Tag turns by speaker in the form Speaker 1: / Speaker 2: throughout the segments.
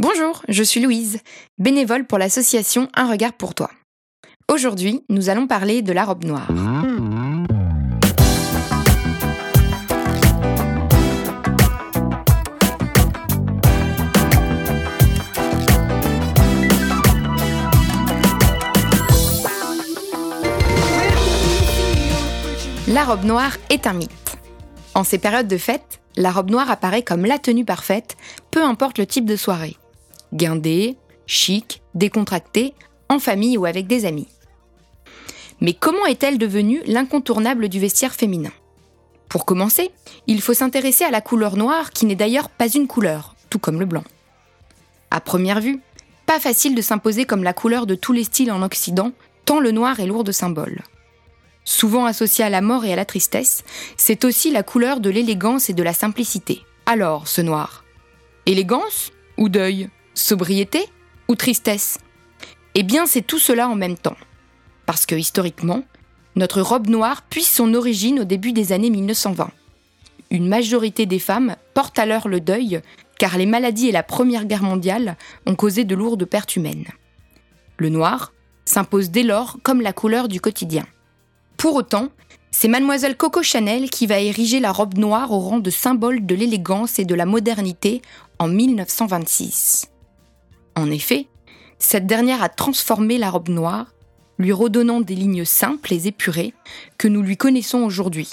Speaker 1: Bonjour, je suis Louise, bénévole pour l'association Un regard pour toi. Aujourd'hui, nous allons parler de la robe noire. La robe noire est un mythe. En ces périodes de fête, la robe noire apparaît comme la tenue parfaite, peu importe le type de soirée. Guindée, chic, décontractée, en famille ou avec des amis. Mais comment est-elle devenue l'incontournable du vestiaire féminin? Pour commencer, il faut s'intéresser à la couleur noire qui n'est d'ailleurs pas une couleur, tout comme le blanc. À première vue, pas facile de s'imposer comme la couleur de tous les styles en Occident, tant le noir est lourd de symboles. Souvent associé à la mort et à la tristesse, c'est aussi la couleur de l'élégance et de la simplicité. Alors, ce noir? Élégance ou deuil? Sobriété ou tristesse Eh bien, c'est tout cela en même temps. Parce que, historiquement, notre robe noire puise son origine au début des années 1920. Une majorité des femmes portent alors le deuil, car les maladies et la Première Guerre mondiale ont causé de lourdes pertes humaines. Le noir s'impose dès lors comme la couleur du quotidien. Pour autant, c'est mademoiselle Coco Chanel qui va ériger la robe noire au rang de symbole de l'élégance et de la modernité en 1926. En effet, cette dernière a transformé la robe noire, lui redonnant des lignes simples et épurées que nous lui connaissons aujourd'hui,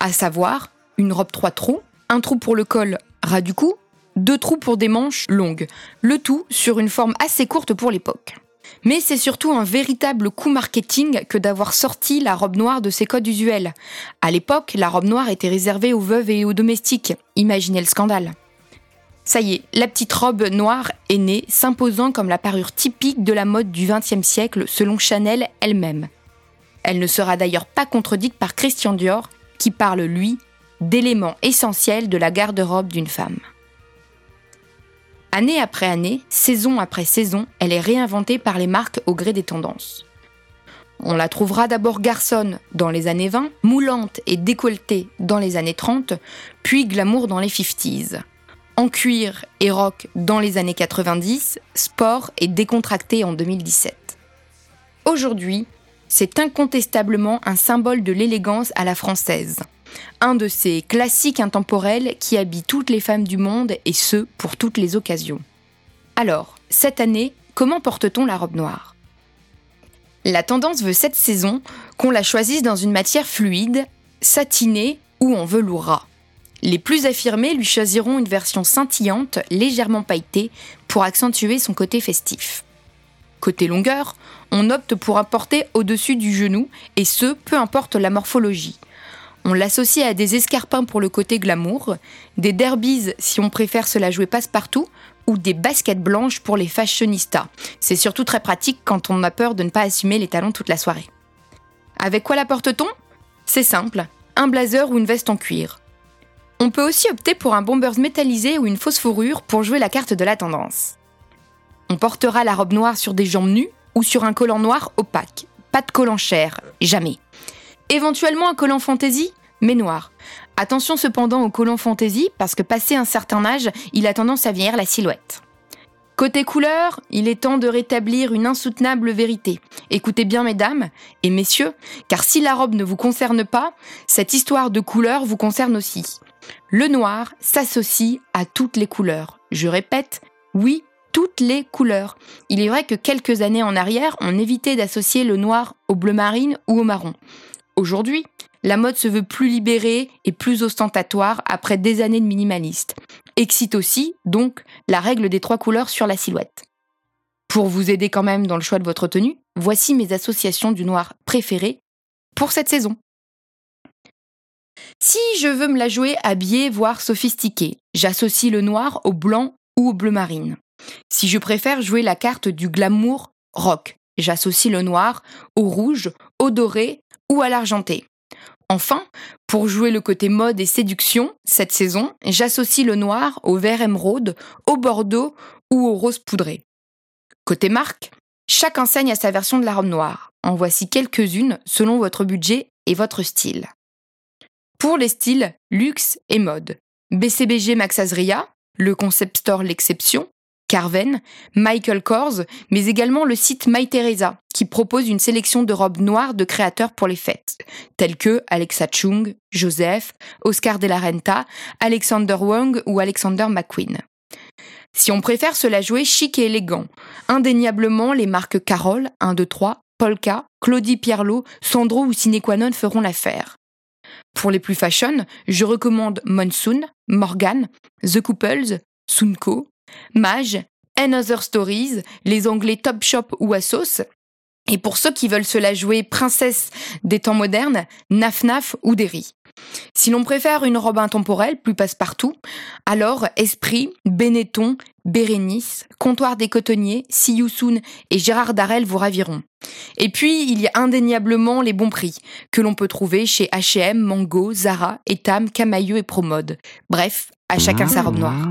Speaker 1: à savoir une robe trois trous, un trou pour le col ras du cou, deux trous pour des manches longues, le tout sur une forme assez courte pour l'époque. Mais c'est surtout un véritable coup marketing que d'avoir sorti la robe noire de ses codes usuels. À l'époque, la robe noire était réservée aux veuves et aux domestiques. Imaginez le scandale. Ça y est, la petite robe noire est née, s'imposant comme la parure typique de la mode du XXe siècle selon Chanel elle-même. Elle ne sera d'ailleurs pas contredite par Christian Dior, qui parle, lui, d'éléments essentiels de la garde-robe d'une femme. Année après année, saison après saison, elle est réinventée par les marques au gré des tendances. On la trouvera d'abord garçonne dans les années 20, moulante et décolletée dans les années 30, puis glamour dans les 50s. En cuir et rock dans les années 90, sport et décontracté en 2017. Aujourd'hui, c'est incontestablement un symbole de l'élégance à la française un de ces classiques intemporels qui habillent toutes les femmes du monde et ce, pour toutes les occasions. Alors, cette année, comment porte-t-on la robe noire? La tendance veut cette saison qu'on la choisisse dans une matière fluide, satinée ou en velours Les plus affirmés lui choisiront une version scintillante, légèrement pailletée, pour accentuer son côté festif. Côté longueur, on opte pour un porté au-dessus du genou, et ce, peu importe la morphologie. On l'associe à des escarpins pour le côté glamour, des derbies si on préfère se la jouer passe-partout, ou des baskets blanches pour les fashionistas. C'est surtout très pratique quand on a peur de ne pas assumer les talons toute la soirée. Avec quoi la porte-t-on? C'est simple, un blazer ou une veste en cuir. On peut aussi opter pour un bombers métallisé ou une fausse fourrure pour jouer la carte de la tendance. On portera la robe noire sur des jambes nues ou sur un collant noir opaque. Pas de collant cher, jamais. Éventuellement un collant fantaisie, mais noir. Attention cependant au collant fantaisie, parce que passé un certain âge, il a tendance à vieillir la silhouette. Côté couleur, il est temps de rétablir une insoutenable vérité. Écoutez bien mesdames et messieurs, car si la robe ne vous concerne pas, cette histoire de couleur vous concerne aussi. Le noir s'associe à toutes les couleurs. Je répète, oui, toutes les couleurs. Il est vrai que quelques années en arrière, on évitait d'associer le noir au bleu marine ou au marron. Aujourd'hui, la mode se veut plus libérée et plus ostentatoire après des années de minimaliste. Excite aussi, donc, la règle des trois couleurs sur la silhouette. Pour vous aider quand même dans le choix de votre tenue, voici mes associations du noir préférées pour cette saison. Si je veux me la jouer habillée, voire sophistiquée, j'associe le noir au blanc ou au bleu marine. Si je préfère jouer la carte du glamour rock, j'associe le noir au rouge, au doré ou à l'argenté. Enfin, pour jouer le côté mode et séduction, cette saison, j'associe le noir au vert émeraude, au bordeaux ou au rose poudré. Côté marque, chaque enseigne a sa version de la robe noire. En voici quelques-unes selon votre budget et votre style. Pour les styles luxe et mode, BCBG Max Azria, le concept store L'Exception, Carven, Michael Kors, mais également le site My Teresa, qui propose une sélection de robes noires de créateurs pour les fêtes, tels que Alexa Chung, Joseph, Oscar de la Renta, Alexander Wong ou Alexander McQueen. Si on préfère se la jouer chic et élégant, indéniablement les marques Carole, 1, 2, 3, Polka, Claudie Pierlot, Sandro ou Cinequanon feront l'affaire. Pour les plus fashion, je recommande Monsoon, Morgan, The Couples, Sunko, Mage, Another Stories, les anglais Top Shop ou Assos, et pour ceux qui veulent se la jouer princesse des temps modernes, Naf Naf ou Derry. Si l'on préfère une robe intemporelle, plus passe-partout, alors Esprit, Benetton, Bérénice, Comptoir des Cotonniers, Soon et Gérard Darel vous raviront. Et puis, il y a indéniablement les bons prix, que l'on peut trouver chez H&M, Mango, Zara, Etam, Camailleux et Promode. Bref, à chacun sa robe noire.